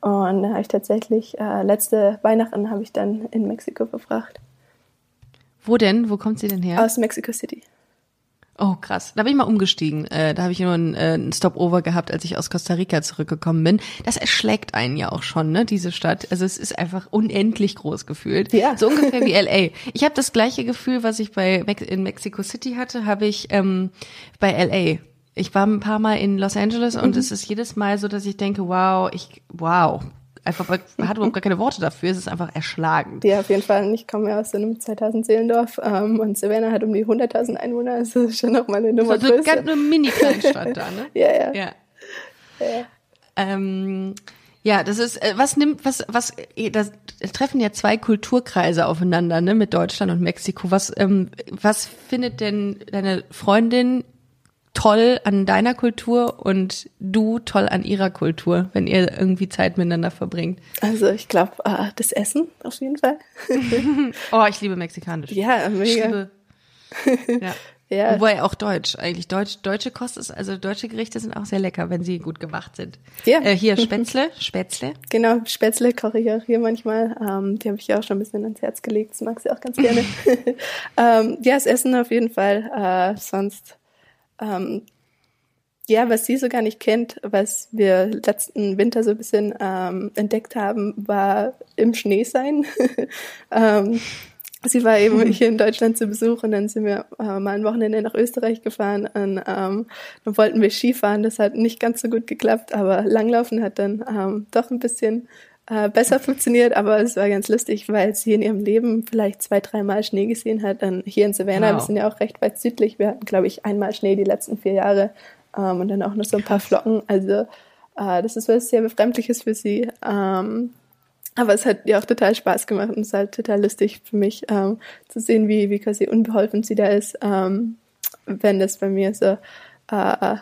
Und dann habe ich tatsächlich, äh, letzte Weihnachten habe ich dann in Mexiko verbracht. Wo denn? Wo kommt sie denn her? Aus Mexico City. Oh, krass. Da bin ich mal umgestiegen. Äh, da habe ich nur einen, äh, einen Stopover gehabt, als ich aus Costa Rica zurückgekommen bin. Das erschlägt einen ja auch schon, ne, diese Stadt. Also es ist einfach unendlich groß gefühlt. Ja. So ungefähr wie LA. Ich habe das gleiche Gefühl, was ich bei Mex in Mexico City hatte, habe ich ähm, bei LA. Ich war ein paar Mal in Los Angeles und es ist jedes Mal so, dass ich denke, wow, ich, wow. Einfach, man hat überhaupt gar keine Worte dafür. Es ist einfach erschlagend. Ja, auf jeden Fall. Ich komme ja aus so einem 2000 Seelendorf ähm, und Savannah hat um die 100.000 Einwohner. Also Das ist schon nochmal eine Nummer Also ganz eine Mini-Kleinstadt da, ne? Ja, ja. Ja. ja. Ähm, ja, das ist, äh, was nimmt, was, was, eh, das treffen ja zwei Kulturkreise aufeinander, ne, mit Deutschland und Mexiko. Was, ähm, was findet denn deine Freundin toll an deiner Kultur und du toll an ihrer Kultur, wenn ihr irgendwie Zeit miteinander verbringt? Also ich glaube, äh, das Essen auf jeden Fall. Oh, ich liebe Mexikanisch. Ja, ich mega. liebe, ja. Ja. Wobei auch Deutsch, eigentlich Deutsch, deutsche Kost ist, also deutsche Gerichte sind auch sehr lecker, wenn sie gut gemacht sind. Ja. Äh, hier Spätzle, Spätzle. Genau, Spätzle koche ich auch hier manchmal. Ähm, die habe ich ja auch schon ein bisschen ans Herz gelegt. Das mag sie auch ganz gerne. ähm, ja, das Essen auf jeden Fall. Äh, sonst, ähm, ja, was sie so gar nicht kennt, was wir letzten Winter so ein bisschen ähm, entdeckt haben, war im Schnee sein. ähm, sie war eben hier in Deutschland zu Besuch und dann sind wir äh, mal ein Wochenende nach Österreich gefahren und ähm, dann wollten wir Skifahren. Das hat nicht ganz so gut geklappt, aber Langlaufen hat dann ähm, doch ein bisschen äh, besser funktioniert, aber es war ganz lustig, weil sie in ihrem Leben vielleicht zwei, dreimal Schnee gesehen hat. Dann hier in Savannah, wow. wir sind ja auch recht weit südlich, wir hatten, glaube ich, einmal Schnee die letzten vier Jahre ähm, und dann auch noch so ein paar Flocken. Also äh, das ist was sehr Befremdliches für sie. Ähm, aber es hat ihr auch total Spaß gemacht und es ist halt total lustig für mich ähm, zu sehen, wie, wie quasi unbeholfen sie da ist, ähm, wenn das bei mir so äh,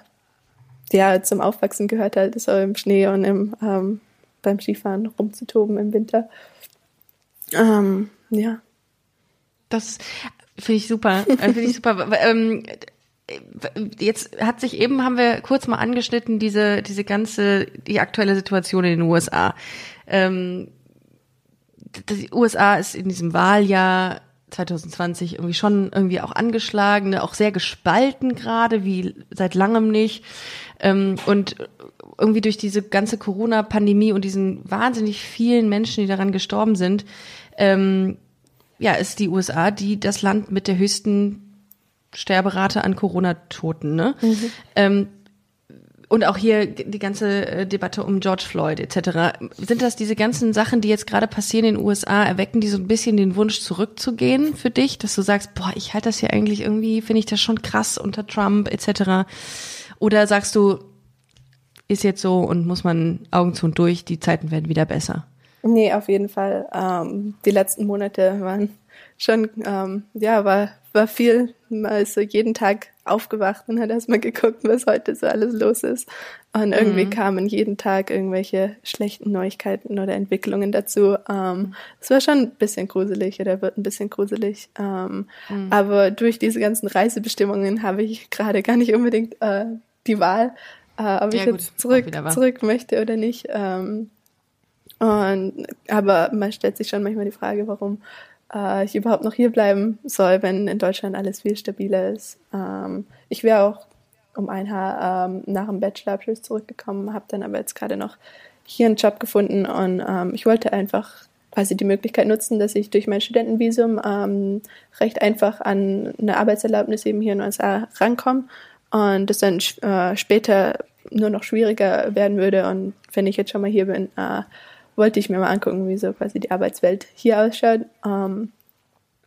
ja, zum Aufwachsen gehört halt, so im Schnee und im, ähm, beim Skifahren rumzutoben im Winter. Ähm, ja. Das finde ich super. Äh, finde ich super. ähm, jetzt hat sich eben, haben wir kurz mal angeschnitten, diese, diese ganze, die aktuelle Situation in den USA. Ähm, die USA ist in diesem Wahljahr 2020 irgendwie schon irgendwie auch angeschlagen, ne, auch sehr gespalten gerade, wie seit langem nicht. Ähm, und irgendwie durch diese ganze Corona-Pandemie und diesen wahnsinnig vielen Menschen, die daran gestorben sind, ähm, ja, ist die USA die das Land mit der höchsten Sterberate an Corona-Toten. Ne? Mhm. Ähm, und auch hier die ganze äh, Debatte um George Floyd etc. Sind das diese ganzen Sachen, die jetzt gerade passieren in den USA, erwecken die so ein bisschen den Wunsch zurückzugehen für dich, dass du sagst, boah, ich halte das hier eigentlich irgendwie, finde ich das schon krass unter Trump etc. Oder sagst du, ist jetzt so und muss man Augen zu und durch, die Zeiten werden wieder besser? Nee, auf jeden Fall. Ähm, die letzten Monate waren schon, ähm, ja, war, war viel, mal so jeden Tag aufgewacht und hat erstmal geguckt, was heute so alles los ist. Und irgendwie mhm. kamen jeden Tag irgendwelche schlechten Neuigkeiten oder Entwicklungen dazu. Ähm, es war schon ein bisschen gruselig oder wird ein bisschen gruselig. Ähm, mhm. Aber durch diese ganzen Reisebestimmungen habe ich gerade gar nicht unbedingt äh, die Wahl, äh, ob ja, ich gut, jetzt zurück, zurück möchte oder nicht. Ähm, und, aber man stellt sich schon manchmal die Frage, warum äh, ich überhaupt noch hier bleiben soll, wenn in Deutschland alles viel stabiler ist. Ähm, ich wäre auch um ein Haar ähm, nach dem Bachelorabschluss zurückgekommen, habe dann aber jetzt gerade noch hier einen Job gefunden und ähm, ich wollte einfach quasi die Möglichkeit nutzen, dass ich durch mein Studentenvisum ähm, recht einfach an eine Arbeitserlaubnis eben hier in den USA rankomme und das dann äh, später nur noch schwieriger werden würde und wenn ich jetzt schon mal hier bin, äh, wollte ich mir mal angucken, wie so quasi die Arbeitswelt hier ausschaut. Ähm,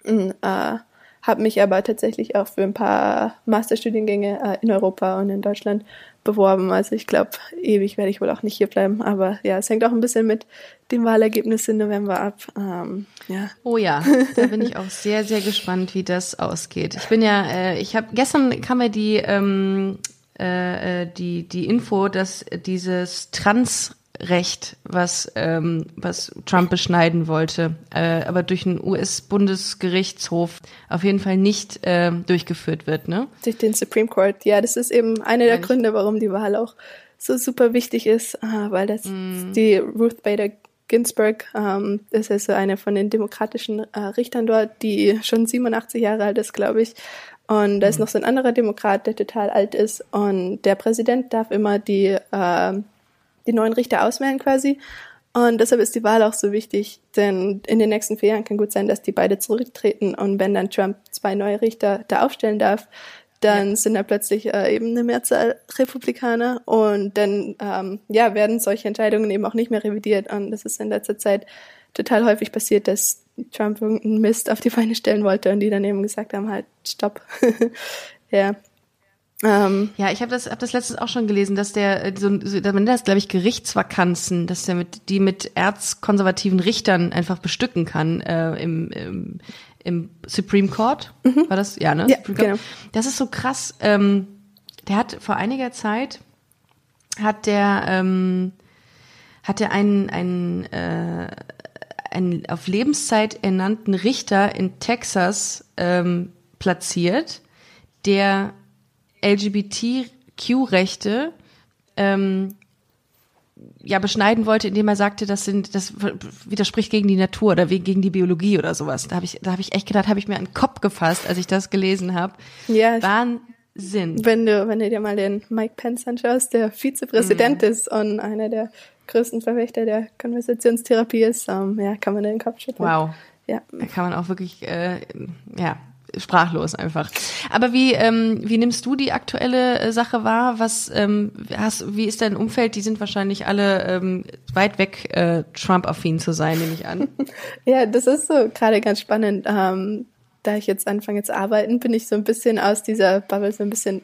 äh, habe mich aber tatsächlich auch für ein paar Masterstudiengänge äh, in Europa und in Deutschland beworben. Also ich glaube, ewig werde ich wohl auch nicht hier bleiben. Aber ja, es hängt auch ein bisschen mit dem Wahlergebnis im November ab. Ähm, ja. Oh ja, da bin ich auch sehr, sehr gespannt, wie das ausgeht. Ich bin ja, äh, ich habe gestern kam mir die ähm, äh, äh die die Info, dass dieses Trans Recht, was, ähm, was Trump beschneiden wollte, äh, aber durch den US-Bundesgerichtshof auf jeden Fall nicht äh, durchgeführt wird, ne? Durch den Supreme Court, ja, das ist eben einer der Gründe, warum die Wahl auch so super wichtig ist, äh, weil das mm. die Ruth Bader Ginsburg, ähm, das ist eine von den demokratischen äh, Richtern dort, die schon 87 Jahre alt ist, glaube ich. Und da ist mhm. noch so ein anderer Demokrat, der total alt ist. Und der Präsident darf immer die äh, die neuen Richter auswählen quasi. Und deshalb ist die Wahl auch so wichtig, denn in den nächsten vier Jahren kann gut sein, dass die beide zurücktreten und wenn dann Trump zwei neue Richter da aufstellen darf, dann ja. sind da plötzlich äh, eben eine Mehrzahl Republikaner und dann ähm, ja werden solche Entscheidungen eben auch nicht mehr revidiert und das ist in letzter Zeit total häufig passiert, dass Trump irgendeinen Mist auf die Beine stellen wollte und die dann eben gesagt haben halt Stopp. ja, ähm, ja, ich habe das, hab das letztens auch schon gelesen, dass der, äh, so, man nennt das, glaube ich, Gerichtsvakanzen, dass der mit, die mit erzkonservativen Richtern einfach bestücken kann äh, im, im, im Supreme Court. Mhm. War das? Ja, ne? Ja, genau. Das ist so krass. Ähm, der hat vor einiger Zeit hat der ähm, hat der einen einen äh, einen auf Lebenszeit ernannten Richter in Texas ähm, platziert, der LGBTQ-Rechte ähm, ja beschneiden wollte, indem er sagte, das sind, das widerspricht gegen die Natur oder gegen die Biologie oder sowas. Da habe ich, da habe ich echt gedacht, habe ich mir einen Kopf gefasst, als ich das gelesen habe. Ja. Wahnsinn. Wenn du, wenn du dir mal den Mike Pence anschaust, der Vizepräsident mhm. ist und einer der größten Verfechter der Konversationstherapie ist, ähm, ja, kann man den Kopf schütteln. Wow. Ja. Da kann man auch wirklich, äh, ja, sprachlos einfach. Aber wie ähm, wie nimmst du die aktuelle äh, Sache wahr? Was ähm, hast wie ist dein Umfeld? Die sind wahrscheinlich alle ähm, weit weg äh, Trump-affin zu sein, nehme ich an. ja, das ist so gerade ganz spannend. Ähm, da ich jetzt anfange zu arbeiten, bin ich so ein bisschen aus dieser Bubble so ein bisschen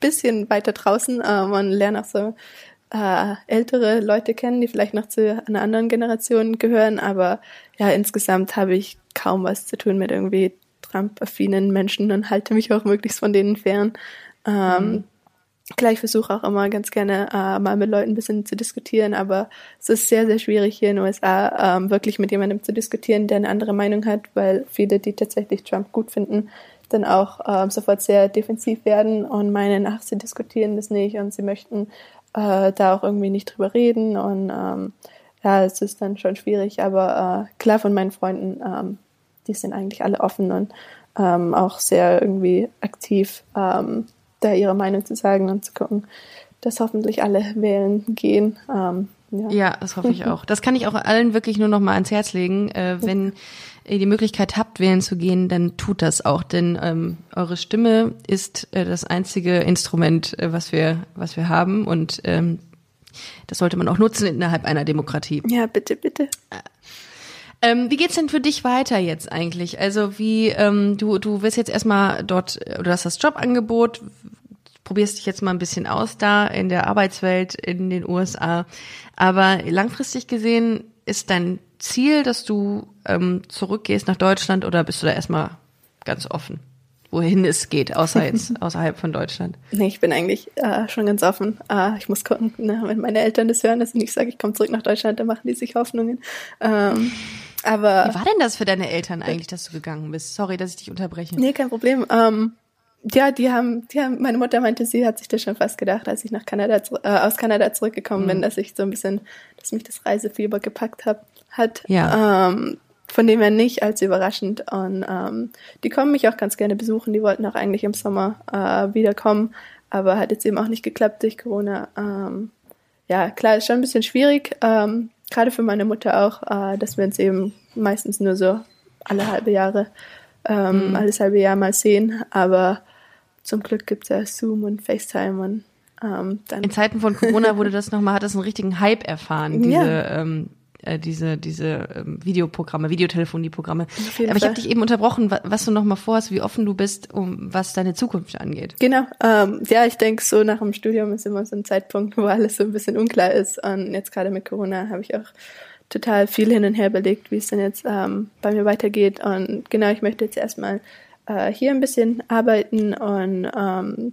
bisschen weiter draußen ähm, und lerne auch so äh, ältere Leute kennen, die vielleicht noch zu einer anderen Generation gehören, aber ja, insgesamt habe ich kaum was zu tun mit irgendwie Trump-affinen Menschen und halte mich auch möglichst von denen fern. Ähm, mhm. Klar, ich versuche auch immer ganz gerne äh, mal mit Leuten ein bisschen zu diskutieren, aber es ist sehr, sehr schwierig hier in den USA ähm, wirklich mit jemandem zu diskutieren, der eine andere Meinung hat, weil viele, die tatsächlich Trump gut finden, dann auch ähm, sofort sehr defensiv werden und meinen, ach, sie diskutieren das nicht und sie möchten äh, da auch irgendwie nicht drüber reden und ähm, ja, es ist dann schon schwierig, aber äh, klar von meinen Freunden, ähm, die sind eigentlich alle offen und ähm, auch sehr irgendwie aktiv, ähm, da ihre Meinung zu sagen und zu gucken, dass hoffentlich alle wählen gehen. Ähm, ja. ja, das hoffe ich auch. Das kann ich auch allen wirklich nur noch mal ans Herz legen. Äh, wenn ihr die Möglichkeit habt, wählen zu gehen, dann tut das auch, denn ähm, eure Stimme ist äh, das einzige Instrument, äh, was wir, was wir haben und ähm, das sollte man auch nutzen innerhalb einer Demokratie. Ja, bitte, bitte. Ähm, wie geht's denn für dich weiter jetzt eigentlich? Also wie ähm, du du wirst jetzt erstmal dort oder du hast das Jobangebot, probierst dich jetzt mal ein bisschen aus da in der Arbeitswelt in den USA, aber langfristig gesehen ist dein Ziel, dass du ähm, zurückgehst nach Deutschland oder bist du da erstmal ganz offen? Wohin es geht, außer jetzt außerhalb von Deutschland? Nee, ich bin eigentlich äh, schon ganz offen. Äh, ich muss gucken, ne, wenn meine Eltern das hören, dass ich nicht sage, ich komme zurück nach Deutschland, dann machen die sich Hoffnungen. Ähm, aber Wie war denn das für deine Eltern eigentlich, dass du gegangen bist? Sorry, dass ich dich unterbreche. Nee, kein Problem. Ähm, ja, die haben, die haben, meine Mutter meinte, sie hat sich das schon fast gedacht, als ich nach Kanada, äh, aus Kanada zurückgekommen mhm. bin, dass ich so ein bisschen, dass mich das Reisefieber gepackt hab, hat. Ja. Ähm, von dem her nicht als überraschend. Und ähm, die kommen mich auch ganz gerne besuchen. Die wollten auch eigentlich im Sommer äh, wiederkommen, aber hat jetzt eben auch nicht geklappt durch Corona. Ähm, ja, klar, ist schon ein bisschen schwierig, ähm, gerade für meine Mutter auch, äh, dass wir uns eben meistens nur so alle halbe Jahre, ähm, mhm. alles halbe Jahr mal sehen. Aber zum Glück gibt's ja Zoom und FaceTime und ähm, dann. In Zeiten von Corona wurde das nochmal, hat das einen richtigen Hype erfahren, diese ja. ähm, äh, diese diese ähm, Videoprogramme, Videotelefonieprogramme. Aber ich habe dich eben unterbrochen, was du noch mal vorhast, wie offen du bist, um was deine Zukunft angeht. Genau. Ähm, ja, ich denke, so nach dem Studium ist immer so ein Zeitpunkt, wo alles so ein bisschen unklar ist. Und jetzt gerade mit Corona habe ich auch total viel hin und her belegt, wie es denn jetzt ähm, bei mir weitergeht. Und genau, ich möchte jetzt erstmal äh, hier ein bisschen arbeiten und ähm,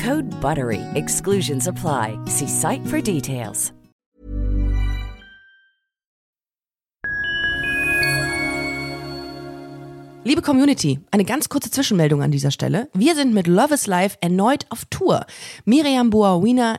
Code BUTTERY. Exclusions apply. See site for details. Liebe Community, eine ganz kurze Zwischenmeldung an dieser Stelle. Wir sind mit Love is Life erneut auf Tour. Miriam Boawina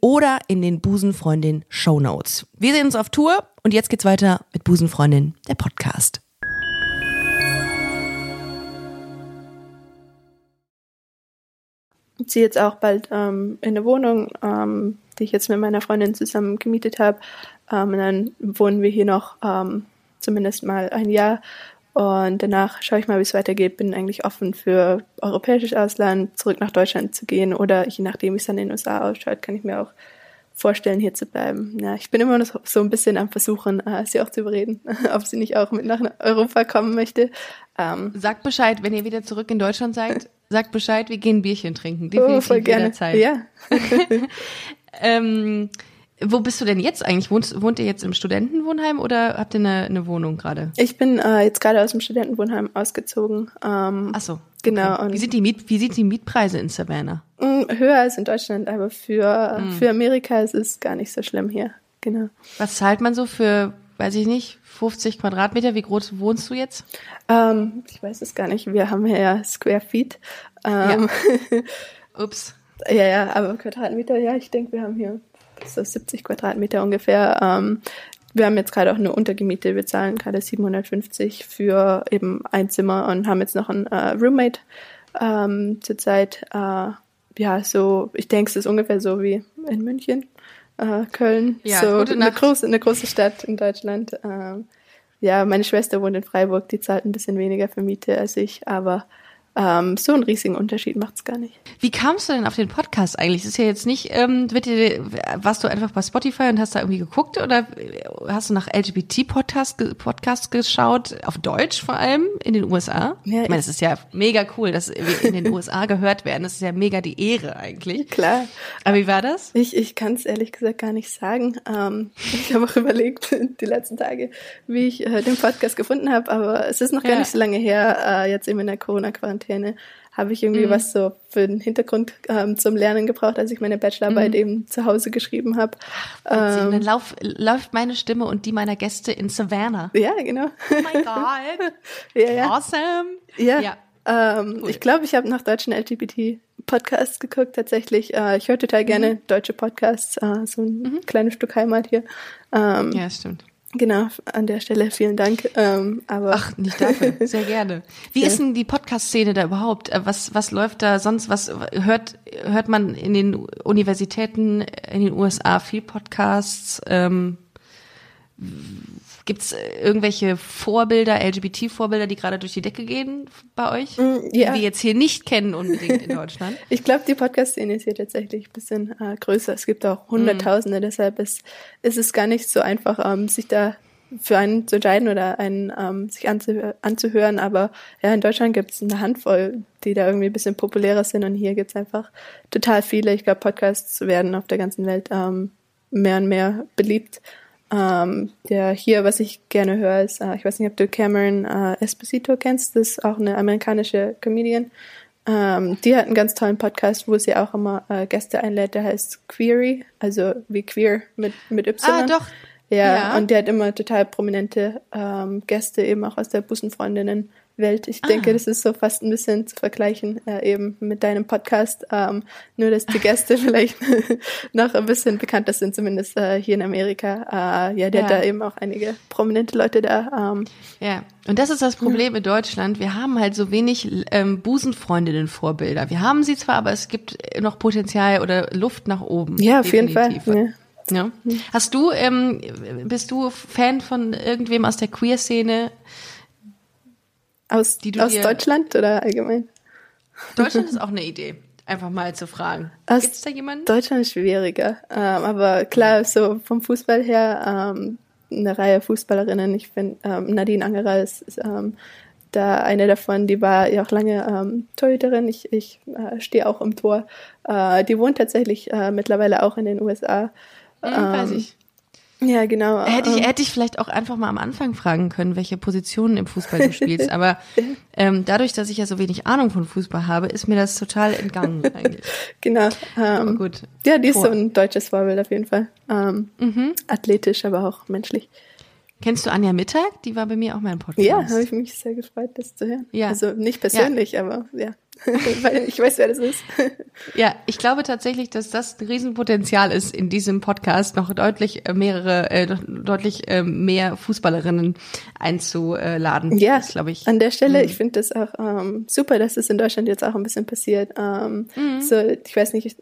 oder in den Busenfreundin Show Notes. Wir sehen uns auf Tour und jetzt geht's weiter mit Busenfreundin, der Podcast. Ich ziehe jetzt auch bald ähm, in eine Wohnung, ähm, die ich jetzt mit meiner Freundin zusammen gemietet habe. Ähm, und dann wohnen wir hier noch ähm, zumindest mal ein Jahr und danach schaue ich mal, wie es weitergeht. Bin eigentlich offen für europäisches Ausland, zurück nach Deutschland zu gehen oder je nachdem, wie es dann in den USA ausschaut, kann ich mir auch vorstellen, hier zu bleiben. Ja, ich bin immer noch so ein bisschen am Versuchen, äh, sie auch zu überreden, ob sie nicht auch mit nach Europa kommen möchte. Ähm, sagt Bescheid, wenn ihr wieder zurück in Deutschland seid. Sagt Bescheid, wir gehen ein Bierchen trinken. Definitiv oh, voll gerne. jederzeit. Ja. ähm, wo bist du denn jetzt eigentlich? Wohnt, wohnt ihr jetzt im Studentenwohnheim oder habt ihr eine, eine Wohnung gerade? Ich bin äh, jetzt gerade aus dem Studentenwohnheim ausgezogen. Ähm, Ach so. Genau. Okay. Wie, sind die Miet, wie sind die Mietpreise in Savannah? Mm, höher als in Deutschland, aber für, mm. für Amerika ist es gar nicht so schlimm hier. Genau. Was zahlt man so für, weiß ich nicht, 50 Quadratmeter? Wie groß wohnst du jetzt? Ähm, ich weiß es gar nicht. Wir haben hier ja Square Feet. Ähm, ja. Ups. Ja, ja, aber Quadratmeter, ja, ich denke, wir haben hier so 70 Quadratmeter ungefähr. Ähm, wir haben jetzt gerade auch eine Untergemiete. Wir zahlen gerade 750 für eben ein Zimmer und haben jetzt noch einen äh, Roommate ähm, zurzeit. Äh, ja, so, ich denke, es ist ungefähr so wie in München, äh, Köln. Ja, so eine große, eine große Stadt in Deutschland. Ähm, ja, meine Schwester wohnt in Freiburg, die zahlt ein bisschen weniger für Miete als ich, aber ähm, so einen riesigen Unterschied macht es gar nicht. Wie kamst du denn auf den Podcast eigentlich? Das ist ja jetzt nicht, ähm, wird dir, warst du einfach bei Spotify und hast da irgendwie geguckt oder hast du nach LGBT-Podcasts Podcast geschaut, auf Deutsch vor allem, in den USA? Ja, ich meine, es ist ja mega cool, dass wir in den USA gehört werden. Das ist ja mega die Ehre eigentlich. Klar. Aber wie war das? Ich, ich kann es ehrlich gesagt gar nicht sagen. Ähm, ich habe auch überlegt, die letzten Tage, wie ich äh, den Podcast gefunden habe, aber es ist noch gar ja. nicht so lange her, äh, jetzt eben in der Corona-Quarantäne Quarantäne habe ich irgendwie mhm. was so für den Hintergrund ähm, zum Lernen gebraucht, als ich meine Bachelorarbeit mhm. eben zu Hause geschrieben habe. Ähm, dann lauf, läuft meine Stimme und die meiner Gäste in Savannah. Ja, genau. Oh mein Gott. ja, ja. Awesome. Ja. ja. Ähm, cool. Ich glaube, ich habe nach deutschen LGBT-Podcasts geguckt tatsächlich. Äh, ich höre total gerne mhm. deutsche Podcasts, äh, so ein mhm. kleines Stück Heimat hier. Ähm, ja, stimmt. Genau, an der Stelle vielen Dank. Ähm, aber Ach, nicht dafür, sehr gerne. Wie ja. ist denn die Podcast-Szene da überhaupt? Äh, was, was läuft da sonst? Was hört, hört man in den Universitäten in den USA viel Podcasts? Ähm, Gibt es irgendwelche Vorbilder, LGBT-Vorbilder, die gerade durch die Decke gehen bei euch, mm, ja. die wir jetzt hier nicht kennen unbedingt in Deutschland? ich glaube, die Podcast-Szene ist hier tatsächlich ein bisschen äh, größer. Es gibt auch Hunderttausende, mm. deshalb ist, ist es gar nicht so einfach, ähm, sich da für einen zu entscheiden oder einen ähm, sich anzuhö anzuhören. Aber ja, in Deutschland gibt es eine Handvoll, die da irgendwie ein bisschen populärer sind und hier gibt es einfach total viele. Ich glaube, Podcasts werden auf der ganzen Welt ähm, mehr und mehr beliebt. Ähm, der hier, was ich gerne höre, ist, äh, ich weiß nicht, ob du Cameron äh, Esposito kennst, das ist auch eine amerikanische Comedian. Ähm, die hat einen ganz tollen Podcast, wo sie auch immer äh, Gäste einlädt, der heißt Query, also wie queer mit, mit Y. Ah, doch. Ja, ja. und der hat immer total prominente ähm, Gäste, eben auch aus der Busenfreundinnen Welt. Ich denke, ah. das ist so fast ein bisschen zu vergleichen äh, eben mit deinem Podcast. Ähm, nur, dass die Gäste vielleicht noch ein bisschen bekannter sind, zumindest äh, hier in Amerika. Äh, ja, der ja. hat da eben auch einige prominente Leute da. Ähm. Ja, und das ist das Problem in Deutschland. Wir haben halt so wenig ähm, Busenfreundinnen-Vorbilder. Wir haben sie zwar, aber es gibt noch Potenzial oder Luft nach oben. Ja, auf jeden Fall. Ja. Ja. Hast du, ähm, bist du Fan von irgendwem aus der Queer-Szene? Aus, aus Deutschland oder allgemein? Deutschland ist auch eine Idee. Einfach mal zu fragen. Gibt es da jemanden? Deutschland ist schwieriger. Ähm, aber klar, so vom Fußball her ähm, eine Reihe Fußballerinnen. Ich finde, ähm, Nadine Angerer ist, ist ähm, da eine davon, die war ja auch lange ähm, Torhüterin. Ich, ich äh, stehe auch im Tor. Äh, die wohnt tatsächlich äh, mittlerweile auch in den USA. Mhm, weiß ich. Ja, genau. Hätte ich, ähm. hätte ich vielleicht auch einfach mal am Anfang fragen können, welche Positionen im Fußball du spielst. Aber ähm, dadurch, dass ich ja so wenig Ahnung von Fußball habe, ist mir das total entgangen eigentlich. genau. Ähm, gut. Ja, die ist Vor. so ein deutsches Vorbild auf jeden Fall. Ähm, mhm. Athletisch, aber auch menschlich. Kennst du Anja Mittag? Die war bei mir auch mal im Podcast. Ja, habe ich mich sehr gefreut, das zu hören. Ja. Also nicht persönlich, ja. aber ja. Weil ich weiß, wer das ist. ja, ich glaube tatsächlich, dass das ein Riesenpotenzial ist, in diesem Podcast noch deutlich äh, mehrere, äh, deutlich äh, mehr Fußballerinnen einzuladen. Ja, glaube ich. An der Stelle, mhm. ich finde das auch ähm, super, dass es in Deutschland jetzt auch ein bisschen passiert. Ähm, mhm. So, ich weiß nicht, ich,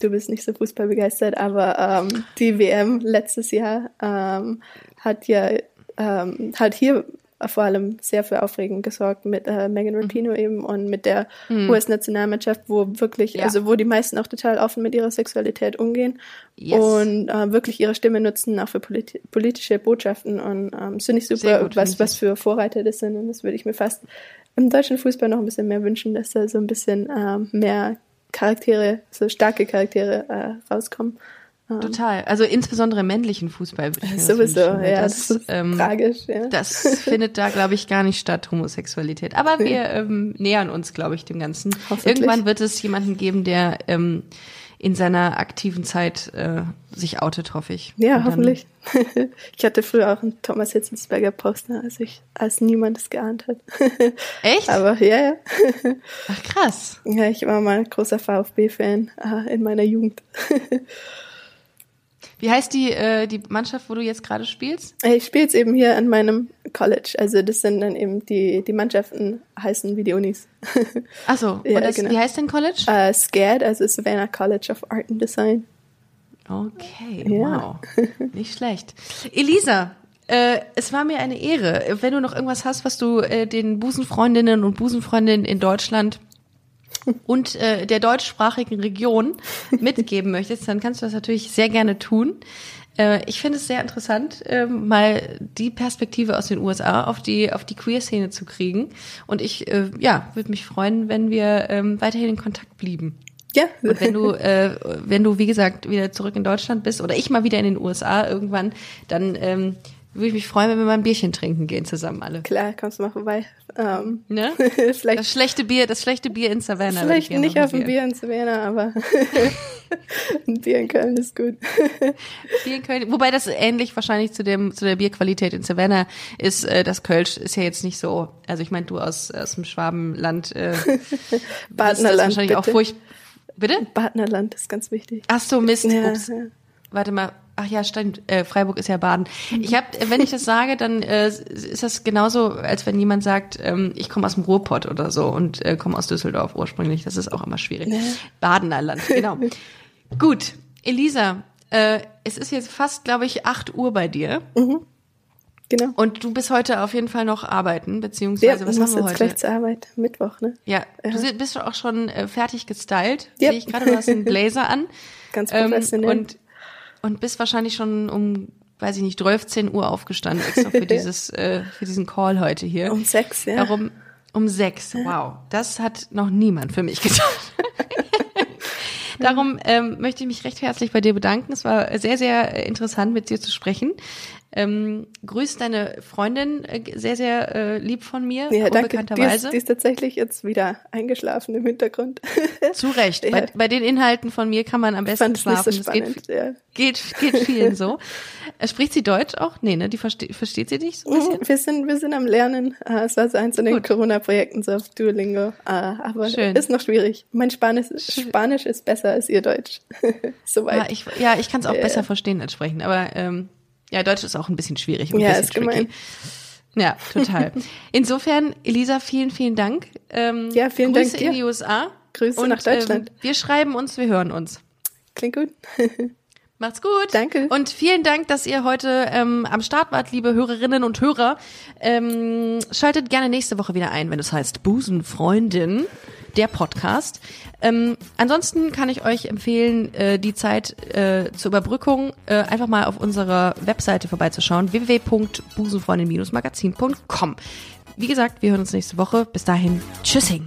du bist nicht so Fußball begeistert, aber ähm, die WM letztes Jahr ähm, hat ja ähm, hat hier vor allem sehr für Aufregung gesorgt mit äh, Megan. Rapinoe mhm. eben und mit der mhm. US-Nationalmannschaft, wo wirklich, ja. also wo die meisten auch total offen mit ihrer Sexualität umgehen yes. und äh, wirklich ihre Stimme nutzen, auch für politi politische Botschaften. Und ähm, finde ich super, gut, was, was für Vorreiter das sind. Und das würde ich mir fast im deutschen Fußball noch ein bisschen mehr wünschen, dass da so ein bisschen ähm, mehr Charaktere, so starke Charaktere äh, rauskommen. Total. Also insbesondere im männlichen Fußball. Sowieso, ja. Das, das ist ähm, tragisch, ja. Das findet da, glaube ich, gar nicht statt, Homosexualität. Aber wir ähm, nähern uns, glaube ich, dem Ganzen. Irgendwann wird es jemanden geben, der ähm, in seiner aktiven Zeit äh, sich outet, hoffe ich. Ja, hoffentlich. ich hatte früher auch einen Thomas Hitzelsberger Poster, als ich, als niemand es geahnt hat. Echt? Aber ja, ja. Ach krass. Ja, ich war mal ein großer VfB-Fan äh, in meiner Jugend. Wie heißt die, äh, die Mannschaft, wo du jetzt gerade spielst? Ich spiele jetzt eben hier an meinem College. Also das sind dann eben die, die Mannschaften heißen wie die Unis. Achso, ja, das, genau. wie heißt dein College? Uh, SCAD, also Savannah College of Art and Design. Okay, ja. wow. Nicht schlecht. Elisa, äh, es war mir eine Ehre. Wenn du noch irgendwas hast, was du äh, den Busenfreundinnen und Busenfreundinnen in Deutschland und äh, der deutschsprachigen Region mitgeben möchtest, dann kannst du das natürlich sehr gerne tun. Äh, ich finde es sehr interessant, äh, mal die Perspektive aus den USA auf die auf die Queer-Szene zu kriegen. Und ich äh, ja würde mich freuen, wenn wir ähm, weiterhin in Kontakt blieben. Ja. Und wenn du, äh, wenn du, wie gesagt, wieder zurück in Deutschland bist oder ich mal wieder in den USA irgendwann, dann ähm, würde ich mich freuen, wenn wir mal ein Bierchen trinken gehen zusammen alle. Klar, kommst du mal vorbei. Ähm, ne? vielleicht das schlechte Bier, das schlechte Bier in Savannah. Vielleicht nicht auf ein Bier in Savannah, aber ein Bier in Köln ist gut. Bier in Köln, wobei das ähnlich wahrscheinlich zu dem zu der Bierqualität in Savannah ist. Äh, das Kölsch ist ja jetzt nicht so. Also ich meine, du aus aus dem Schwabenland, äh, Partnerland, wahrscheinlich bitte. auch furcht. Bitte? Partnerland ist ganz wichtig. Ach so Mist. Ja, Ups. Ja. Warte mal, Ach ja, stimmt. Äh, Freiburg ist ja Baden. Ich habe, wenn ich das sage, dann äh, ist das genauso, als wenn jemand sagt, ähm, ich komme aus dem Ruhrpott oder so und äh, komme aus Düsseldorf ursprünglich. Das ist auch immer schwierig. Nee. Badener Land, genau. Gut, Elisa, äh, es ist jetzt fast, glaube ich, 8 Uhr bei dir. Mhm. Genau. Und du bist heute auf jeden Fall noch arbeiten, beziehungsweise ja, was haben wir jetzt heute? gleich zur Arbeit, Mittwoch, ne? Ja, ja. du bist auch schon äh, fertig gestylt. Ja. Sehe ich gerade, du hast einen Blazer an. Ganz professionell. Ähm, und und bist wahrscheinlich schon um, weiß ich nicht, 12 Uhr aufgestanden, extra für dieses, äh, für diesen Call heute hier. Um sechs, ja. Darum, um sechs, wow. Das hat noch niemand für mich getan. Darum ähm, möchte ich mich recht herzlich bei dir bedanken. Es war sehr, sehr interessant, mit dir zu sprechen. Ähm, grüß deine Freundin äh, sehr, sehr äh, lieb von mir, ja, danke. Die ist, die ist tatsächlich jetzt wieder eingeschlafen im Hintergrund. Zu Recht. Ja. Bei, bei, den Inhalten von mir kann man am besten Fand schlafen. So spannend, das geht, ja. geht, geht vielen so. Äh, spricht sie Deutsch auch? Nee, ne? Die versteht, versteht sie dich so ein bisschen? Wir sind, wir sind am Lernen. Äh, es war so eins von den Corona-Projekten so auf Duolingo. Äh, aber Schön. ist noch schwierig. Mein Spanisch, Spanisch ist besser als ihr Deutsch. Soweit. Ja, ich, ja, ich kann es auch ja. besser verstehen als sprechen. Aber ähm, ja, Deutsch ist auch ein bisschen schwierig. Ein ja, bisschen ist tricky. gemein. Ja, total. Insofern, Elisa, vielen, vielen Dank. Ähm, ja, vielen Grüße Dank in die USA. Grüße und, nach Deutschland. Ähm, wir schreiben uns, wir hören uns. Klingt gut. Macht's gut. Danke. Und vielen Dank, dass ihr heute ähm, am Start wart, liebe Hörerinnen und Hörer. Ähm, schaltet gerne nächste Woche wieder ein, wenn es heißt Busenfreundin, der Podcast. Ähm, ansonsten kann ich euch empfehlen, äh, die Zeit äh, zur Überbrückung äh, einfach mal auf unserer Webseite vorbeizuschauen, www.busenfreundin-magazin.com. Wie gesagt, wir hören uns nächste Woche. Bis dahin, tschüssing.